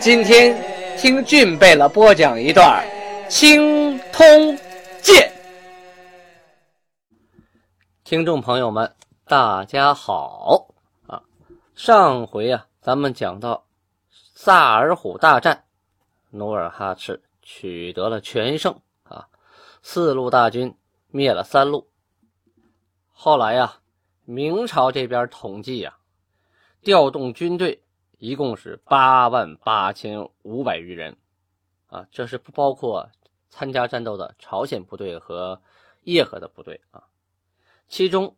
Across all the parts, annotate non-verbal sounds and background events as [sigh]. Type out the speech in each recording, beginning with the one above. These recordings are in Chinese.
今天听俊贝勒播讲一段《青通剑》。听众朋友们，大家好啊！上回啊，咱们讲到萨尔浒大战，努尔哈赤取得了全胜啊，四路大军灭了三路。后来呀，明朝这边统计呀，调动军队。一共是八万八千五百余人，啊，这是不包括参加战斗的朝鲜部队和叶赫的部队啊。其中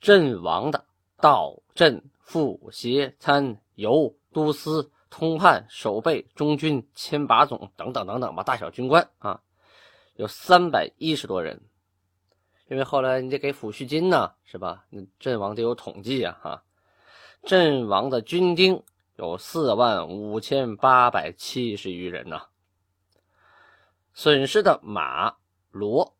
阵亡的道、镇、副、协、参、游、都司、通判、守备、中军、千把总等等等等吧，大小军官啊，有三百一十多人。因为后来你得给抚恤金呢，是吧？那阵亡得有统计啊，哈，阵亡的军丁。有四万五千八百七十余人呢，损失的马、骡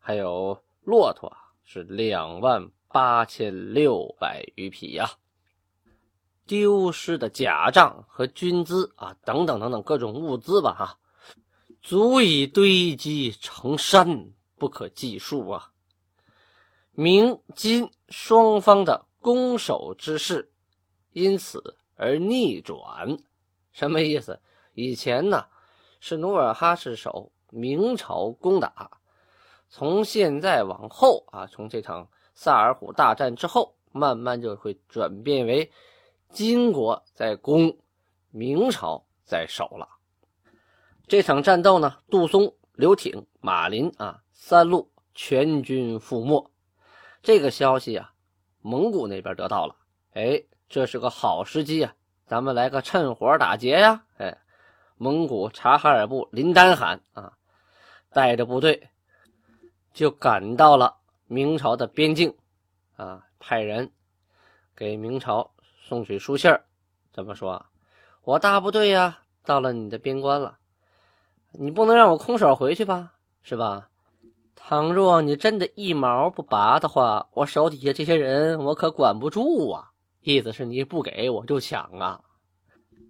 还有骆驼是两万八千六百余匹呀，丢失的甲仗和军资啊，等等等等各种物资吧，哈，足以堆积成山，不可计数啊。明金双方的攻守之势，因此。而逆转，什么意思？以前呢是努尔哈赤守，明朝攻打。从现在往后啊，从这场萨尔浒大战之后，慢慢就会转变为金国在攻，明朝在守了。这场战斗呢，杜松、刘挺、马林啊三路全军覆没。这个消息啊，蒙古那边得到了，哎。这是个好时机啊，咱们来个趁火打劫呀！哎，蒙古察哈尔部林丹汗啊，带着部队就赶到了明朝的边境啊，派人给明朝送去书信儿，怎么说？我大部队呀到了你的边关了，你不能让我空手回去吧？是吧？倘若你真的一毛不拔的话，我手底下这些人我可管不住啊！意思是你不给我就抢啊！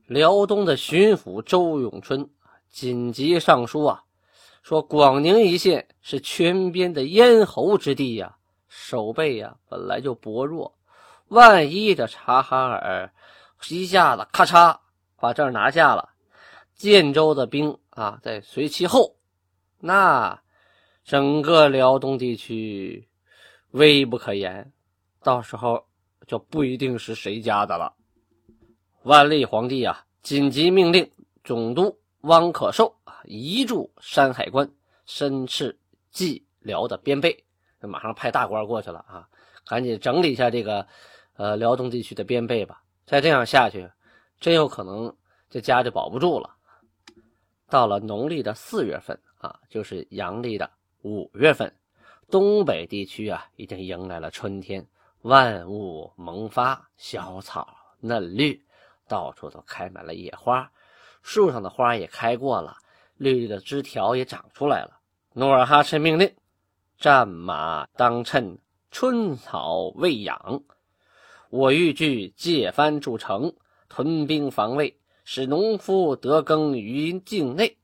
辽东的巡抚周永春紧急上书啊，说广宁一线是全边的咽喉之地呀，守备呀本来就薄弱，万一这察哈尔一下子咔嚓把这儿拿下了，建州的兵啊在随其后，那整个辽东地区危不可言，到时候。就不一定是谁家的了。万历皇帝啊，紧急命令总督汪可寿啊移驻山海关，申斥蓟辽的边备，马上派大官过去了啊，赶紧整理一下这个呃辽东地区的边备吧。再这样下去，真有可能这家就保不住了。到了农历的四月份啊，就是阳历的五月份，东北地区啊已经迎来了春天。万物萌发，小草嫩绿，到处都开满了野花，树上的花也开过了，绿绿的枝条也长出来了。努尔哈赤命令：战马当趁春草未养，我欲据界藩筑城，屯兵防卫，使农夫得耕于境内。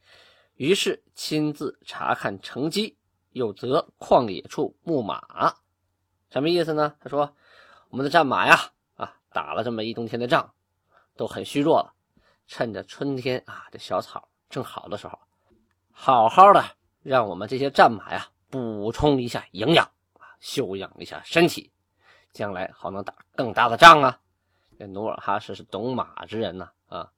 于是亲自查看城基，又择旷野处牧马。什么意思呢？他说：“我们的战马呀，啊，打了这么一冬天的仗，都很虚弱了。趁着春天啊，这小草正好的时候，好好的让我们这些战马呀，补充一下营养啊，休养一下身体，将来好能打更大的仗啊。”这努尔哈赤是懂马之人呐，啊，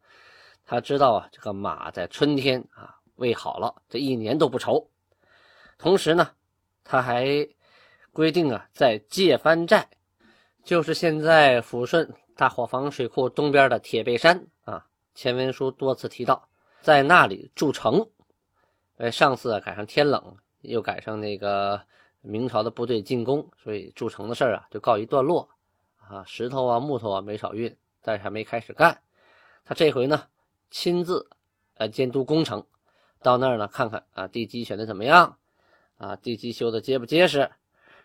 他知道啊，这个马在春天啊喂好了，这一年都不愁。同时呢，他还。规定啊，在界藩寨，就是现在抚顺大伙房水库东边的铁背山啊，前文书多次提到，在那里筑城。哎，上次赶上天冷，又赶上那个明朝的部队进攻，所以筑城的事儿啊就告一段落。啊，石头啊、木头啊没少运，但是还没开始干。他这回呢，亲自来监督工程，到那儿呢看看啊，地基选的怎么样，啊，地基修的结不结实。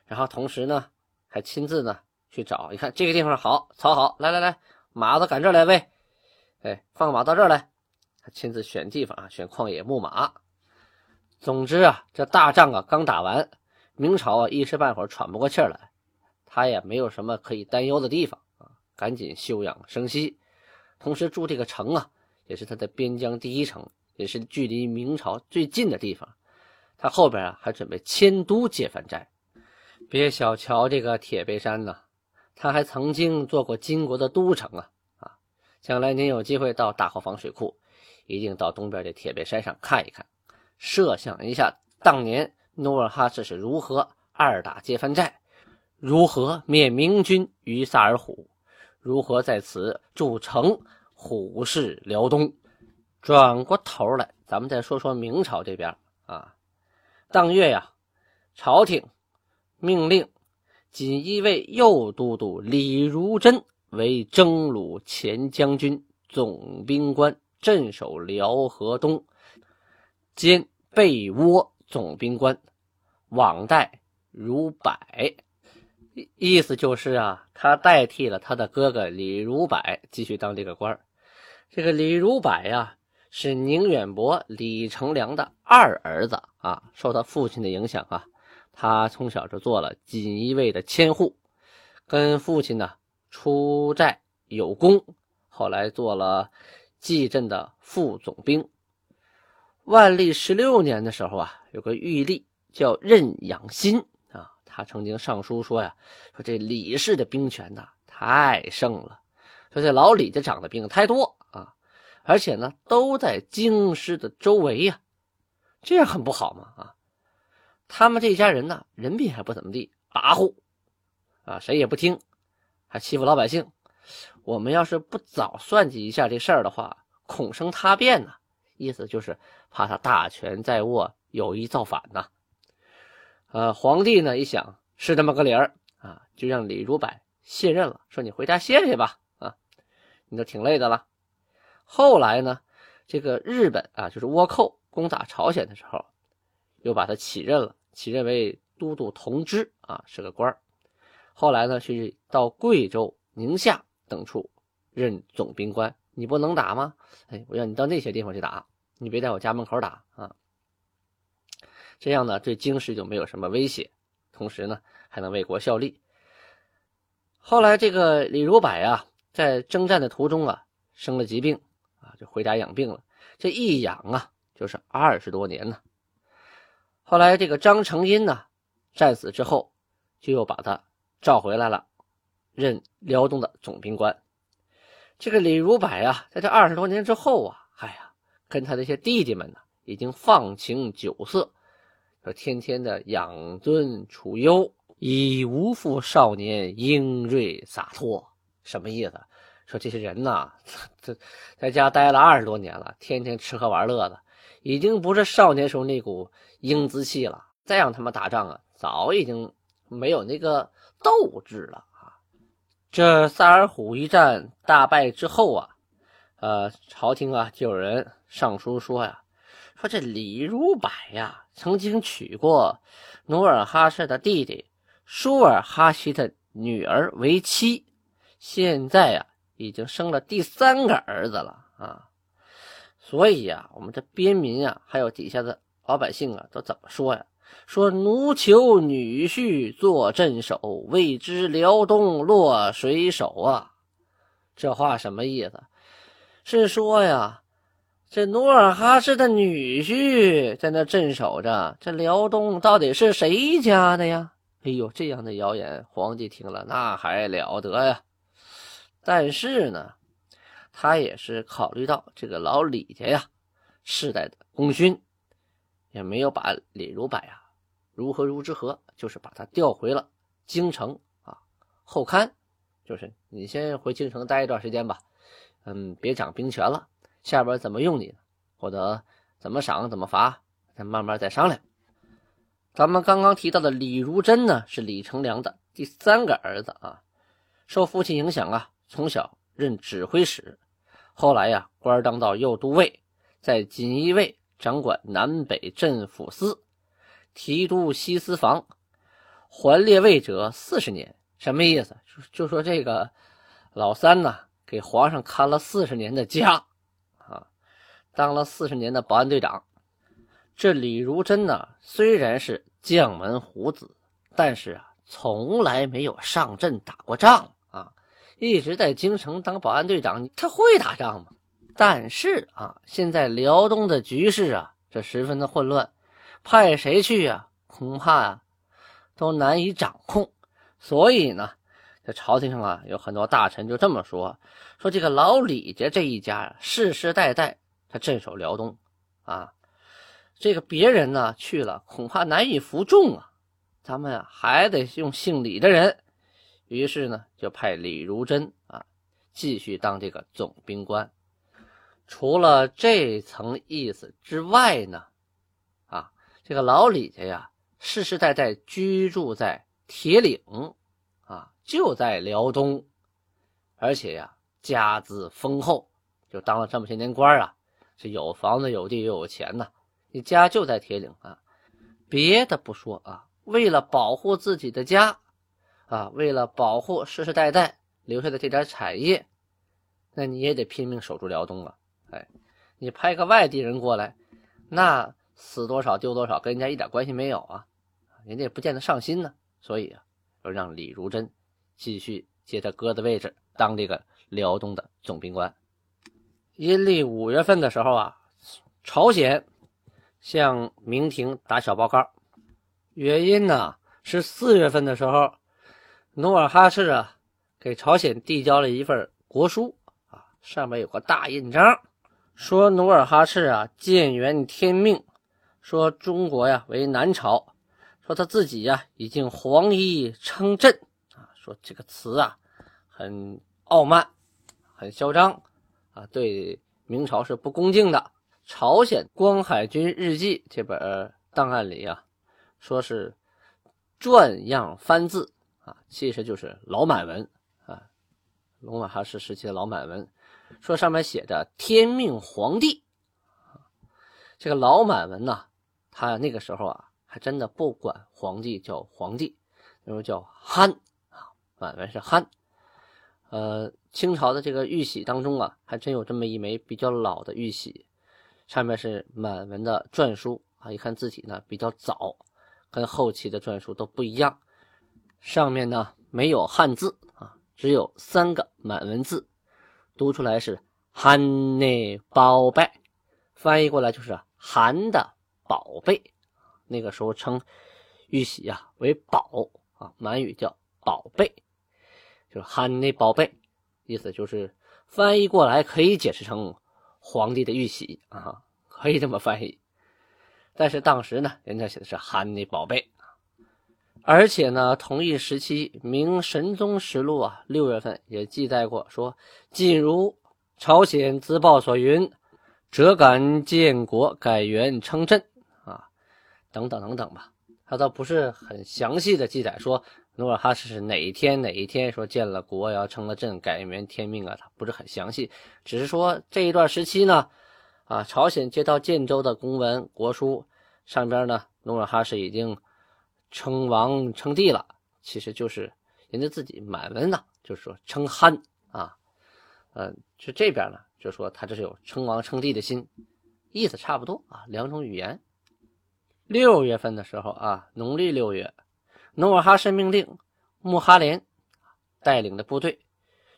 然后同时呢，还亲自呢去找，一看这个地方好，草好，来来来，马子赶这来喂，哎，放马到这儿来。他亲自选地方啊，选旷野牧马。总之啊，这大仗啊刚打完，明朝啊一时半会儿喘不过气儿来。他也没有什么可以担忧的地方啊，赶紧休养生息。同时住这个城啊，也是他的边疆第一城，也是距离明朝最近的地方。他后边啊还准备迁都接番寨。别小瞧这个铁背山呢，他还曾经做过金国的都城啊啊！将来您有机会到大后方水库，一定到东边这铁背山上看一看，设想一下当年努尔哈赤是如何二打接番寨。如何灭明军于萨尔浒？如何在此筑城虎视辽东？转过头来，咱们再说说明朝这边啊。当月呀，朝廷命令锦衣卫右都督李如珍为征虏前将军、总兵官，镇守辽河东，兼被窝总兵官，网代如柏。意思就是啊，他代替了他的哥哥李如柏继续当这个官这个李如柏呀，是宁远伯李成梁的二儿子啊。受他父亲的影响啊，他从小就做了锦衣卫的千户，跟父亲呢出寨有功，后来做了蓟镇的副总兵。万历十六年的时候啊，有个御吏叫任养新。他曾经上书说呀，说这李氏的兵权呐太盛了，说这老李家长的兵太多啊，而且呢都在京师的周围呀，这样很不好嘛啊！他们这一家人呢人品还不怎么地，跋扈啊，谁也不听，还欺负老百姓。我们要是不早算计一下这事儿的话，恐生他变呢。意思就是怕他大权在握，有意造反呐。呃，皇帝呢一想是这么个理儿啊，就让李如柏卸任了，说你回家歇歇吧啊，你都挺累的了。后来呢，这个日本啊，就是倭寇攻打朝鲜的时候，又把他起任了，起任为都督同知啊，是个官后来呢，去到贵州、宁夏等处任总兵官。你不能打吗？哎，我让你到那些地方去打，你别在我家门口打啊。这样呢，对京师就没有什么威胁，同时呢，还能为国效力。后来，这个李如柏啊，在征战的途中啊，生了疾病啊，就回家养病了。这一养啊，就是二十多年呢。后来，这个张成荫呢，战死之后，就又把他召回来了，任辽东的总兵官。这个李如柏啊，在这二十多年之后啊，哎呀，跟他这些弟弟们呢，已经放情酒色。说天天的养尊处优，已无复少年英锐洒脱，什么意思？说这些人呐，这 [laughs] 在家待了二十多年了，天天吃喝玩乐的，已经不是少年时候那股英姿气了。再让他们打仗啊，早已经没有那个斗志了啊！这萨尔浒一战大败之后啊，呃，朝廷啊就有人上书说呀。说这李如柏呀，曾经娶过努尔哈赤的弟弟舒尔哈齐的女儿为妻，现在呀，已经生了第三个儿子了啊！所以呀，我们这边民啊，还有底下的老百姓啊，都怎么说呀？说奴求女婿做镇守，未知辽东落谁手啊？这话什么意思？是说呀？这努尔哈赤的女婿在那镇守着，这辽东到底是谁家的呀？哎呦，这样的谣言，皇帝听了那还了得呀！但是呢，他也是考虑到这个老李家呀世代的功勋，也没有把李如柏呀如何如之何，就是把他调回了京城啊后刊，就是你先回京城待一段时间吧，嗯，别掌兵权了。下边怎么用你，或者怎么赏怎么罚，再慢慢再商量。咱们刚刚提到的李如珍呢，是李成梁的第三个儿子啊，受父亲影响啊，从小任指挥使，后来呀官当到右都尉，在锦衣卫掌管南北镇抚司，提督西司房，还列位者四十年。什么意思？就说这个老三呢，给皇上看了四十年的家啊，当了四十年的保安队长。这李如珍呢，虽然是将门虎子，但是啊，从来没有上阵打过仗，一直在京城当保安队长。他会打仗吗？但是啊，现在辽东的局势啊，这十分的混乱，派谁去啊？恐怕啊，都难以掌控。所以呢，这朝廷上啊，有很多大臣就这么说：说这个老李家这一家世世代代他镇守辽东啊。这个别人呢去了，恐怕难以服众啊。咱们啊还得用姓李的人，于是呢就派李如珍啊继续当这个总兵官。除了这层意思之外呢，啊，这个老李家呀世世代代居住在铁岭啊，就在辽东，而且呀家资丰厚，就当了这么些年官啊，是有房子有地又有钱呐。你家就在铁岭啊，别的不说啊，为了保护自己的家，啊，为了保护世世代代留下的这点产业，那你也得拼命守住辽东啊！哎，你派个外地人过来，那死多少丢多少，跟人家一点关系没有啊，人家也不见得上心呢。所以啊，要让李如珍继续接他哥的位置，当这个辽东的总兵官。阴历五月份的时候啊，朝鲜。向明廷打小报告，原因呢是四月份的时候，努尔哈赤啊给朝鲜递交了一份国书啊，上面有个大印章，说努尔哈赤啊建元天命，说中国呀为南朝，说他自己呀已经黄衣称朕啊，说这个词啊很傲慢，很嚣张啊，对明朝是不恭敬的。朝鲜光海军日记这本档案里啊，说是转样翻字啊，其实就是老满文啊，努尔哈赤时期的老满文，说上面写着“天命皇帝”，这个老满文呢，他那个时候啊，还真的不管皇帝叫皇帝，那时候叫憨啊，满文是憨。呃，清朝的这个玉玺当中啊，还真有这么一枚比较老的玉玺。上面是满文的篆书啊，一看字体呢比较早，跟后期的篆书都不一样。上面呢没有汉字啊，只有三个满文字，读出来是“汉内宝贝”，翻译过来就是“韩的宝贝”。那个时候称玉玺呀为“宝”啊，满语叫“宝贝”，就是“汉内宝贝”，意思就是翻译过来可以解释成。皇帝的玉玺啊，可以这么翻译。但是当时呢，人家写的是“汉内宝贝”而且呢，同一时期《明神宗实录》啊，六月份也记载过，说：“晋如朝鲜自报所云，折敢建国，改元称朕啊，等等等等吧。”他倒不是很详细的记载说。努尔哈赤是哪一天哪一天说建了国要称了朕改元天命啊？他不是很详细，只是说这一段时期呢，啊，朝鲜接到建州的公文国书上边呢，努尔哈赤已经称王称帝了，其实就是人家自己满文呢，就是说称憨啊，嗯，就这边呢，就说他这是有称王称帝的心，意思差不多啊，两种语言。六月份的时候啊，农历六月。努尔哈赤命令穆哈连带领的部队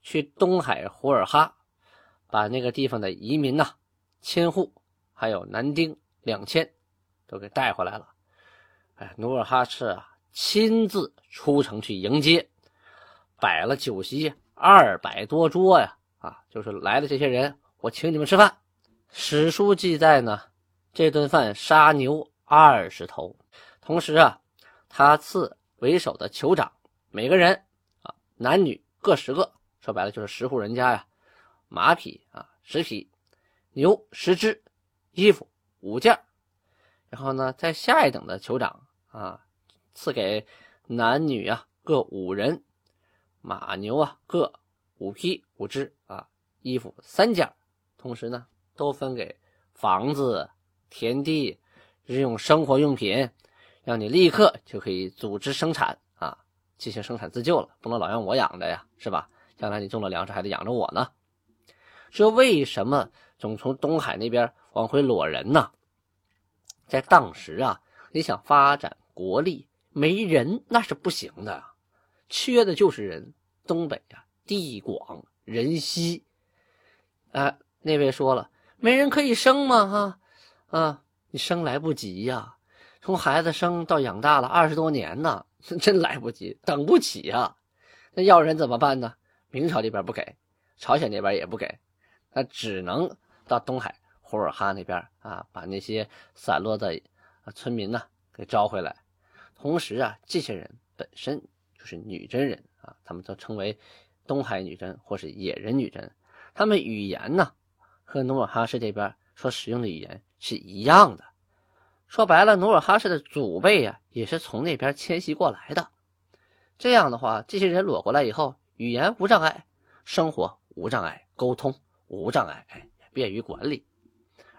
去东海胡尔哈，把那个地方的移民呐、千户，还有男丁两千都给带回来了。哎，努尔哈赤啊，亲自出城去迎接，摆了酒席二百多桌呀！啊，就是来的这些人，我请你们吃饭。史书记载呢，这顿饭杀牛二十头，同时啊，他赐。为首的酋长，每个人啊，男女各十个，说白了就是十户人家呀。马匹啊，十匹；牛十只，衣服五件然后呢，在下一等的酋长啊，赐给男女啊各五人，马牛啊各五匹五只啊，衣服三件同时呢，都分给房子、田地、日用生活用品，让你立刻就可以组织生产啊，进行生产自救了，不能老让我养着呀，是吧？将来你种了粮食还得养着我呢。这为什么总从东海那边往回裸人呢？在当时啊，你想发展国力，没人那是不行的，缺的就是人。东北呀，地广人稀，啊，那位说了，没人可以生吗？哈，啊，你生来不及呀，从孩子生到养大了二十多年呢，[laughs] 真来不及，等不起呀。那要人怎么办呢？明朝这边不给，朝鲜那边也不给。那只能到东海呼尔哈那边啊，把那些散落的村民呢给招回来。同时啊，这些人本身就是女真人啊，他们都称为东海女真或是野人女真。他们语言呢和努尔哈赤这边所使用的语言是一样的。说白了，努尔哈赤的祖辈呀也是从那边迁徙过来的。这样的话，这些人裸过来以后，语言无障碍，生活无障碍，沟通。无障碍，哎，便于管理，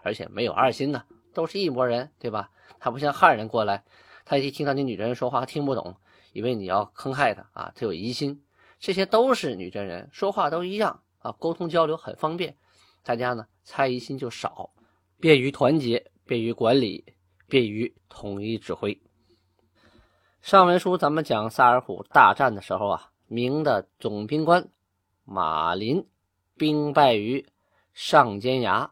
而且没有二心呢，都是一拨人，对吧？他不像汉人过来，他一听到你女真人说话听不懂，以为你要坑害他啊，他有疑心。这些都是女真人，说话都一样啊，沟通交流很方便，大家呢猜疑心就少，便于团结，便于管理，便于统一指挥。上文书咱们讲萨尔浒大战的时候啊，明的总兵官马林。兵败于上尖崖，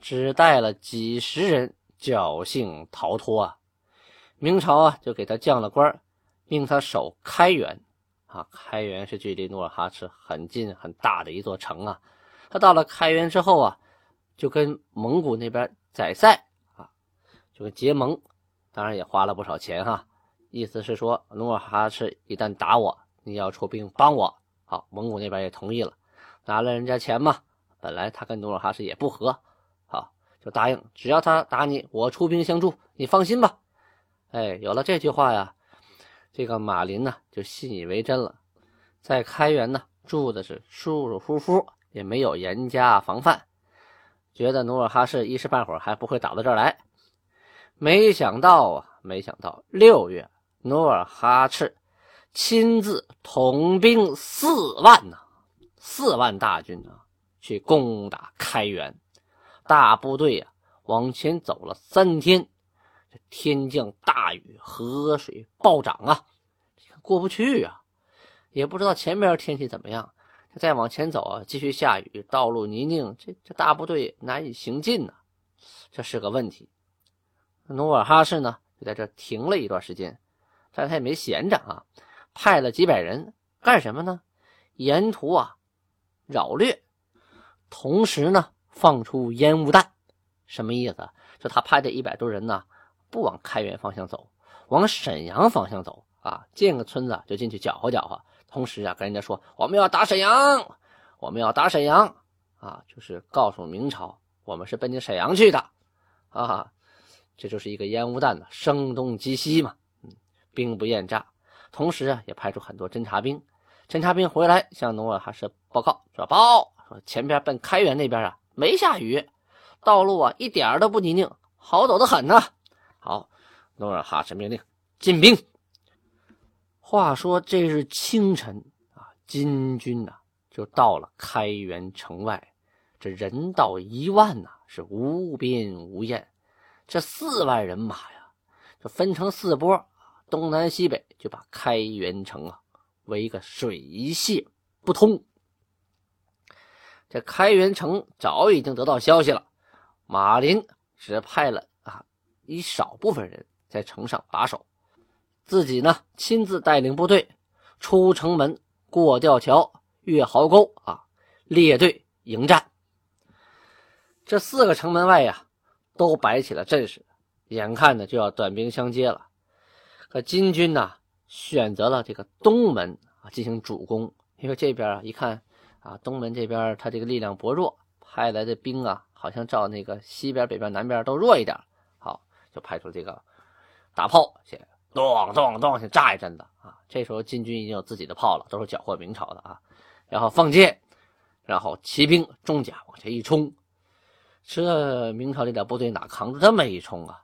只带了几十人，侥幸逃脱啊！明朝啊，就给他降了官，命他守开原。啊，开原是距离努尔哈赤很近很大的一座城啊。他到了开原之后啊，就跟蒙古那边宰塞啊，就跟结盟，当然也花了不少钱哈。意思是说，努尔哈赤一旦打我，你要出兵帮我。好，蒙古那边也同意了。拿了人家钱嘛，本来他跟努尔哈赤也不和，好就答应，只要他打你，我出兵相助，你放心吧。哎，有了这句话呀，这个马林呢就信以为真了，在开元呢住的是舒舒服服，也没有严加防范，觉得努尔哈赤一时半会儿还不会打到这儿来。没想到啊，没想到六月，努尔哈赤亲自统兵四万呢。四万大军啊，去攻打开原，大部队啊往前走了三天，天降大雨，河水暴涨啊，过不去啊，也不知道前边天气怎么样。再往前走啊，继续下雨，道路泥泞，这这大部队难以行进呢，这是个问题。努尔哈赤呢，就在这停了一段时间，但他也没闲着啊，派了几百人干什么呢？沿途啊。扰掠，同时呢，放出烟雾弹，什么意思？就他派这一百多人呢，不往开原方向走，往沈阳方向走啊，见个村子就进去搅和搅和。同时啊，跟人家说我们要打沈阳，我们要打沈阳啊，就是告诉明朝我们是奔着沈阳去的啊，这就是一个烟雾弹呢，声东击西嘛，嗯，兵不厌诈。同时啊，也派出很多侦察兵。侦察兵回来向努尔哈赤报告说：“报说前边奔开原那边啊没下雨，道路啊一点都不泥泞，好走的很呢。”好，努尔哈赤命令进兵。话说这日清晨啊，金军呐就到了开元城外，这人到一万呐，是无边无沿。这四万人马呀，就分成四波，东南西北就把开元城啊。围个水泄不通。这开元城早已经得到消息了，马林只派了以少部分人在城上把守，自己呢亲自带领部队出城门，过吊桥，越壕沟啊，列队迎战。这四个城门外呀，都摆起了阵势，眼看着就要短兵相接了。可金军呢？选择了这个东门啊进行主攻，因为这边啊一看啊东门这边他这个力量薄弱，派来的兵啊好像照那个西边、北边、南边都弱一点。就派出这个大炮，先咚咚咚先炸一阵子啊。这时候金军已经有自己的炮了，都是缴获明朝的啊。然后放箭，然后骑兵重甲往前一冲。这明朝这点部队哪扛住这么一冲啊？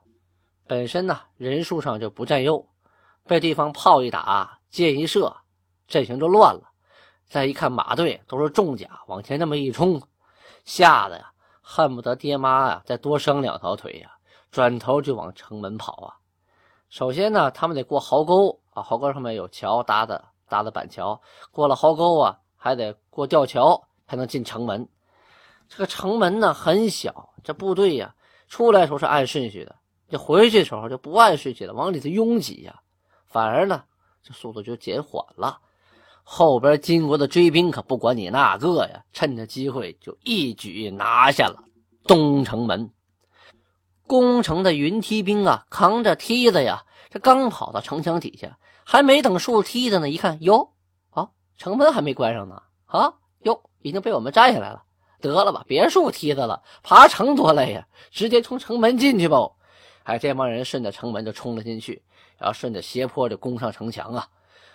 本身呢人数上就不占优，被对方炮一打，箭一射，阵型就乱了。再一看马队都是重甲，往前那么一冲，吓得呀恨不得爹妈呀再多生两条腿呀，转头就往城门跑啊。首先呢，他们得过壕沟啊，壕沟上面有桥搭的搭的板桥，过了壕沟啊，还得过吊桥才能进城门。这个城门呢很小，这部队呀出来时候是按顺序的，这回去的时候就不按顺序了，往里头拥挤呀，反而呢这速度就减缓了。后边金国的追兵可不管你那个呀，趁着机会就一举拿下了东城门。攻城的云梯兵啊，扛着梯子呀，这刚跑到城墙底下，还没等竖梯子呢，一看哟，啊，城门还没关上呢，啊，哟，已经被我们占下来了。得了吧，别竖梯子了，爬城多累呀！直接从城门进去吧。哎，这帮人顺着城门就冲了进去，然后顺着斜坡就攻上城墙啊！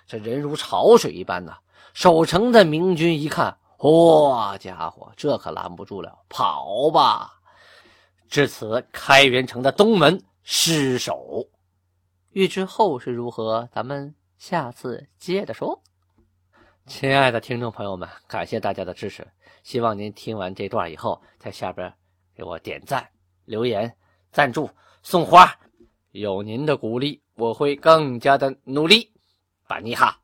这人如潮水一般呐。守城的明军一看，嚯家伙，这可拦不住了，跑吧！至此，开元城的东门失守。欲知后事如何，咱们下次接着说。亲爱的听众朋友们，感谢大家的支持。希望您听完这段以后，在下边给我点赞、留言、赞助、送花。有您的鼓励，我会更加的努力。把尼哈。